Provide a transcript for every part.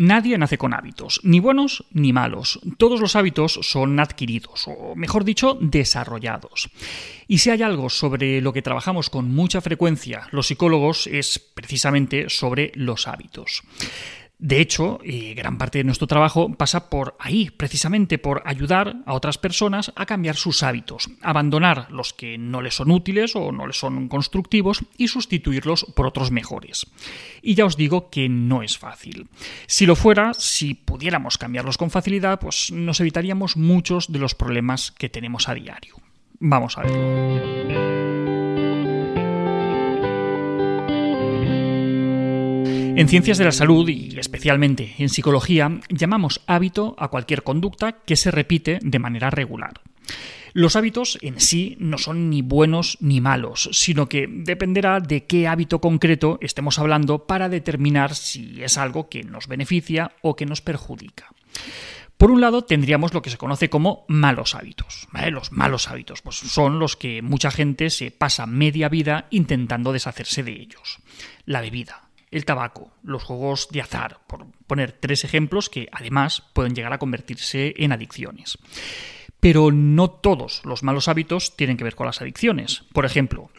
Nadie nace con hábitos, ni buenos ni malos. Todos los hábitos son adquiridos, o mejor dicho, desarrollados. Y si hay algo sobre lo que trabajamos con mucha frecuencia los psicólogos es precisamente sobre los hábitos. De hecho, eh, gran parte de nuestro trabajo pasa por ahí, precisamente por ayudar a otras personas a cambiar sus hábitos, abandonar los que no les son útiles o no les son constructivos y sustituirlos por otros mejores. Y ya os digo que no es fácil. Si lo fuera, si pudiéramos cambiarlos con facilidad, pues nos evitaríamos muchos de los problemas que tenemos a diario. Vamos a verlo. En ciencias de la salud y especialmente en psicología llamamos hábito a cualquier conducta que se repite de manera regular. Los hábitos en sí no son ni buenos ni malos, sino que dependerá de qué hábito concreto estemos hablando para determinar si es algo que nos beneficia o que nos perjudica. Por un lado, tendríamos lo que se conoce como malos hábitos. Los malos hábitos pues son los que mucha gente se pasa media vida intentando deshacerse de ellos. La bebida, el tabaco, los juegos de azar, por poner tres ejemplos que además pueden llegar a convertirse en adicciones. Pero no todos los malos hábitos tienen que ver con las adicciones. Por ejemplo,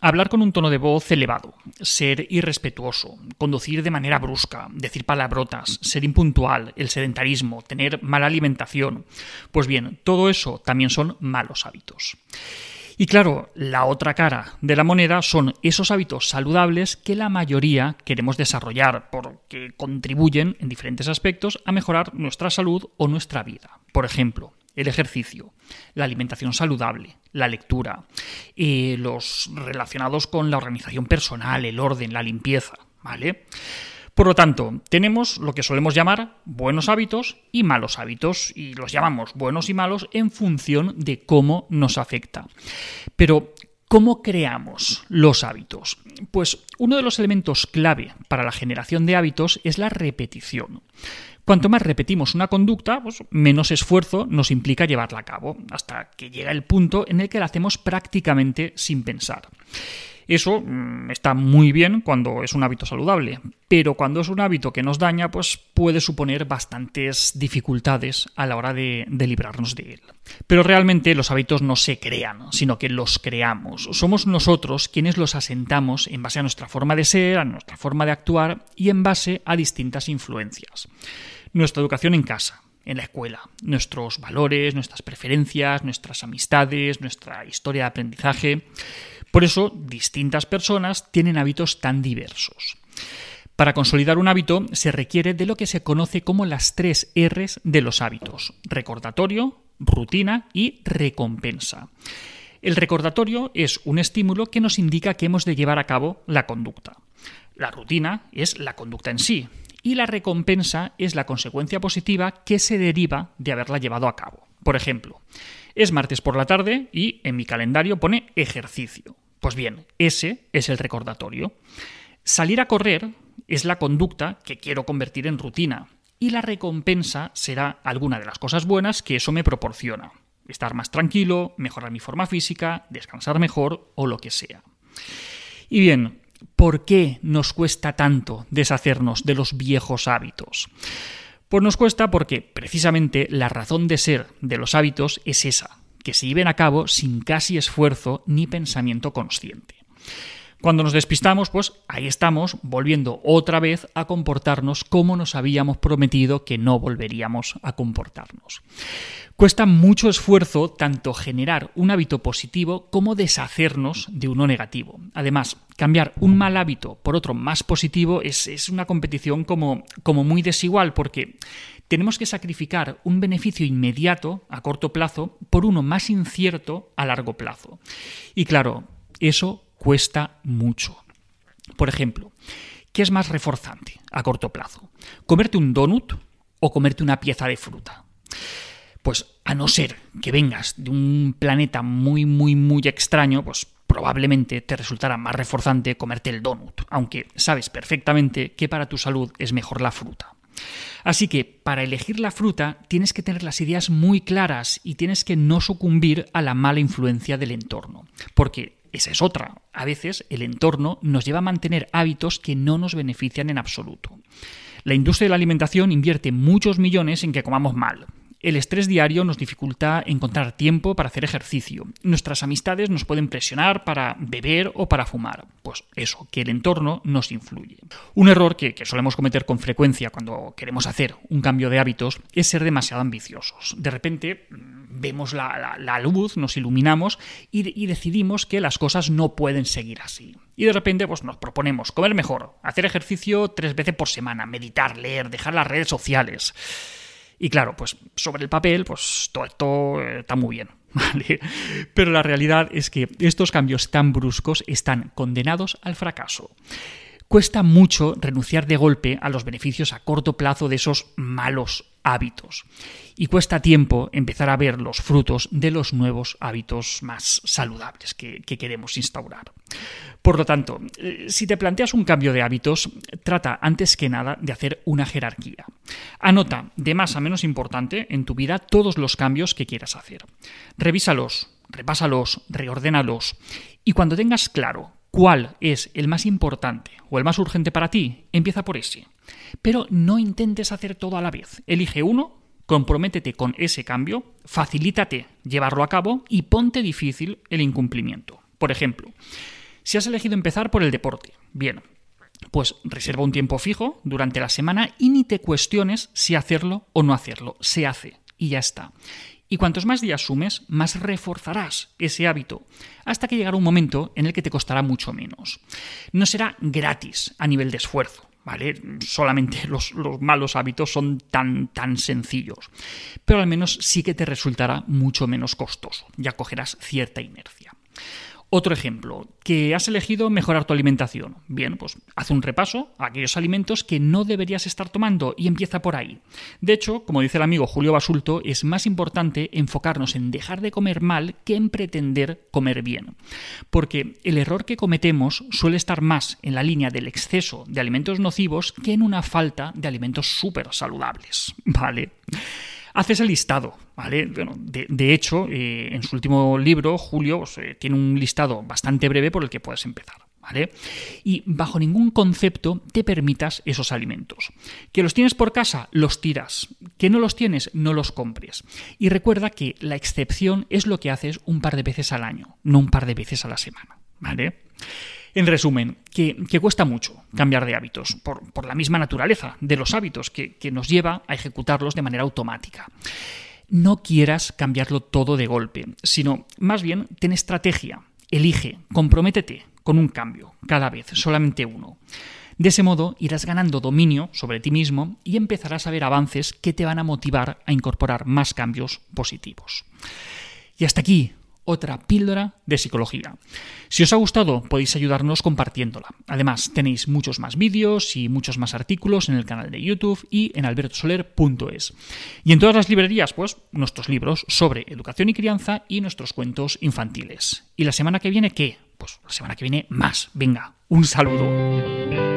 hablar con un tono de voz elevado, ser irrespetuoso, conducir de manera brusca, decir palabrotas, ser impuntual, el sedentarismo, tener mala alimentación. Pues bien, todo eso también son malos hábitos. Y claro, la otra cara de la moneda son esos hábitos saludables que la mayoría queremos desarrollar porque contribuyen en diferentes aspectos a mejorar nuestra salud o nuestra vida. Por ejemplo, el ejercicio, la alimentación saludable, la lectura, eh, los relacionados con la organización personal, el orden, la limpieza, ¿vale? Por lo tanto, tenemos lo que solemos llamar buenos hábitos y malos hábitos, y los llamamos buenos y malos en función de cómo nos afecta. Pero, ¿Cómo creamos los hábitos? Pues uno de los elementos clave para la generación de hábitos es la repetición. Cuanto más repetimos una conducta, pues menos esfuerzo nos implica llevarla a cabo, hasta que llega el punto en el que la hacemos prácticamente sin pensar. Eso mm, está muy bien cuando es un hábito saludable, pero cuando es un hábito que nos daña, pues puede suponer bastantes dificultades a la hora de, librarnos de él. Pero realmente los hábitos no se crean, sino que los creamos. Somos nosotros quienes los asentamos en base a nuestra forma de ser, a nuestra forma de actuar y en base a distintas influencias. Nuestra educación en casa, en la escuela, nuestros valores, nuestras preferencias, nuestras amistades, nuestra historia de aprendizaje. Por eso, distintas personas tienen hábitos tan diversos. Para consolidar un hábito se requiere de lo que se conoce como las tres Rs de los hábitos, recordatorio, rutina y recompensa. El recordatorio es un estímulo que nos indica que hemos de llevar a cabo la conducta. La rutina es la conducta en sí y la recompensa es la consecuencia positiva que se deriva de haberla llevado a cabo. Por ejemplo, es martes por la tarde y en mi calendario pone ejercicio. Pues bien, ese es el recordatorio. Salir a correr es la conducta que quiero convertir en rutina y la recompensa será alguna de las cosas buenas que eso me proporciona. Estar más tranquilo, mejorar mi forma física, descansar mejor o lo que sea. Y bien, ¿por qué nos cuesta tanto deshacernos de los viejos hábitos? Pues nos cuesta porque precisamente la razón de ser de los hábitos es esa, que se lleven a cabo sin casi esfuerzo ni pensamiento consciente. Cuando nos despistamos, pues ahí estamos volviendo otra vez a comportarnos como nos habíamos prometido que no volveríamos a comportarnos. Cuesta mucho esfuerzo tanto generar un hábito positivo como deshacernos de uno negativo. Además, cambiar un mal hábito por otro más positivo es, es una competición como, como muy desigual porque tenemos que sacrificar un beneficio inmediato a corto plazo por uno más incierto a largo plazo. Y claro, eso cuesta mucho. Por ejemplo, ¿qué es más reforzante a corto plazo? ¿Comerte un donut o comerte una pieza de fruta? Pues a no ser que vengas de un planeta muy, muy, muy extraño, pues probablemente te resultará más reforzante comerte el donut, aunque sabes perfectamente que para tu salud es mejor la fruta. Así que para elegir la fruta tienes que tener las ideas muy claras y tienes que no sucumbir a la mala influencia del entorno. Porque esa es otra. A veces el entorno nos lleva a mantener hábitos que no nos benefician en absoluto. La industria de la alimentación invierte muchos millones en que comamos mal. El estrés diario nos dificulta encontrar tiempo para hacer ejercicio. Nuestras amistades nos pueden presionar para beber o para fumar. Pues eso, que el entorno nos influye. Un error que, solemos cometer con frecuencia cuando queremos hacer un cambio de hábitos es ser demasiado ambiciosos. De repente mm, vemos la, luz, nos iluminamos y, y, decidimos que las cosas no pueden seguir así. Y de repente pues, nos proponemos comer mejor, hacer ejercicio tres veces por semana, meditar, leer, dejar las redes sociales. Y claro, pues sobre el papel, pues todo esto eh, está muy bien. ¿Vale? Pero la realidad es que estos cambios tan bruscos están condenados al fracaso. Cuesta mucho renunciar de golpe a los beneficios a corto plazo de esos malos hábitos. Y cuesta tiempo empezar a ver los frutos de los nuevos hábitos más saludables que, queremos instaurar. Por lo tanto, eh, si te planteas un cambio de hábitos, trata antes que nada de hacer una jerarquía. Anota de más a menos importante en tu vida todos los cambios que quieras hacer. Revísalos, repásalos, reordénalos y cuando tengas claro cuál es el más importante o el más urgente para ti, empieza por ese. Pero no intentes hacer todo a la vez. Elige uno, comprométete con ese cambio, facilítate llevarlo a cabo y ponte difícil el incumplimiento. Por ejemplo, si has elegido empezar por el deporte, bien, pues reserva un tiempo fijo durante la semana y ni te cuestiones si hacerlo o no hacerlo. Se hace y ya está. Y cuantos más días sumes, más reforzarás ese hábito, hasta que llegará un momento en el que te costará mucho menos. No será gratis a nivel de esfuerzo, ¿vale? Solamente los, los, malos hábitos son tan, tan sencillos. Pero al menos sí que te resultará mucho menos costoso, ya cogerás cierta inercia. Otro ejemplo, que has elegido mejorar tu alimentación. Bien, pues haz un repaso a aquellos alimentos que no deberías estar tomando y empieza por ahí. De hecho, como dice el amigo Julio Basulto, es más importante enfocarnos en dejar de comer mal que en pretender comer bien. Porque el error que cometemos suele estar más en la línea del exceso de alimentos nocivos que en una falta de alimentos súper saludables. ¿Vale? Haces el listado, ¿vale? de, hecho, eh, en su último libro, Julio pues, eh, tiene un listado bastante breve por el que puedes empezar. ¿Vale? Y bajo ningún concepto te permitas esos alimentos. Que los tienes por casa, los tiras. Que no los tienes, no los compres. Y recuerda que la excepción es lo que haces un par de veces al año, no un par de veces a la semana. ¿Vale? En resumen, que, cuesta mucho cambiar de hábitos, por, la misma naturaleza de los hábitos que, que nos lleva a ejecutarlos de manera automática no quieras cambiarlo todo de golpe, sino más bien ten estrategia, elige, comprométete con un cambio, cada vez, solamente uno. De ese modo irás ganando dominio sobre ti mismo y empezarás a ver avances que te van a motivar a incorporar más cambios positivos. Y hasta aquí otra píldora de psicología. Si os ha gustado, podéis ayudarnos compartiéndola. Además, tenéis muchos más vídeos y muchos más artículos en el canal de YouTube y en albertosoler.es. Y en todas las librerías, pues, nuestros libros sobre educación y crianza y nuestros cuentos infantiles. ¿Y la semana que viene qué? Pues la semana que viene más. Venga, un saludo.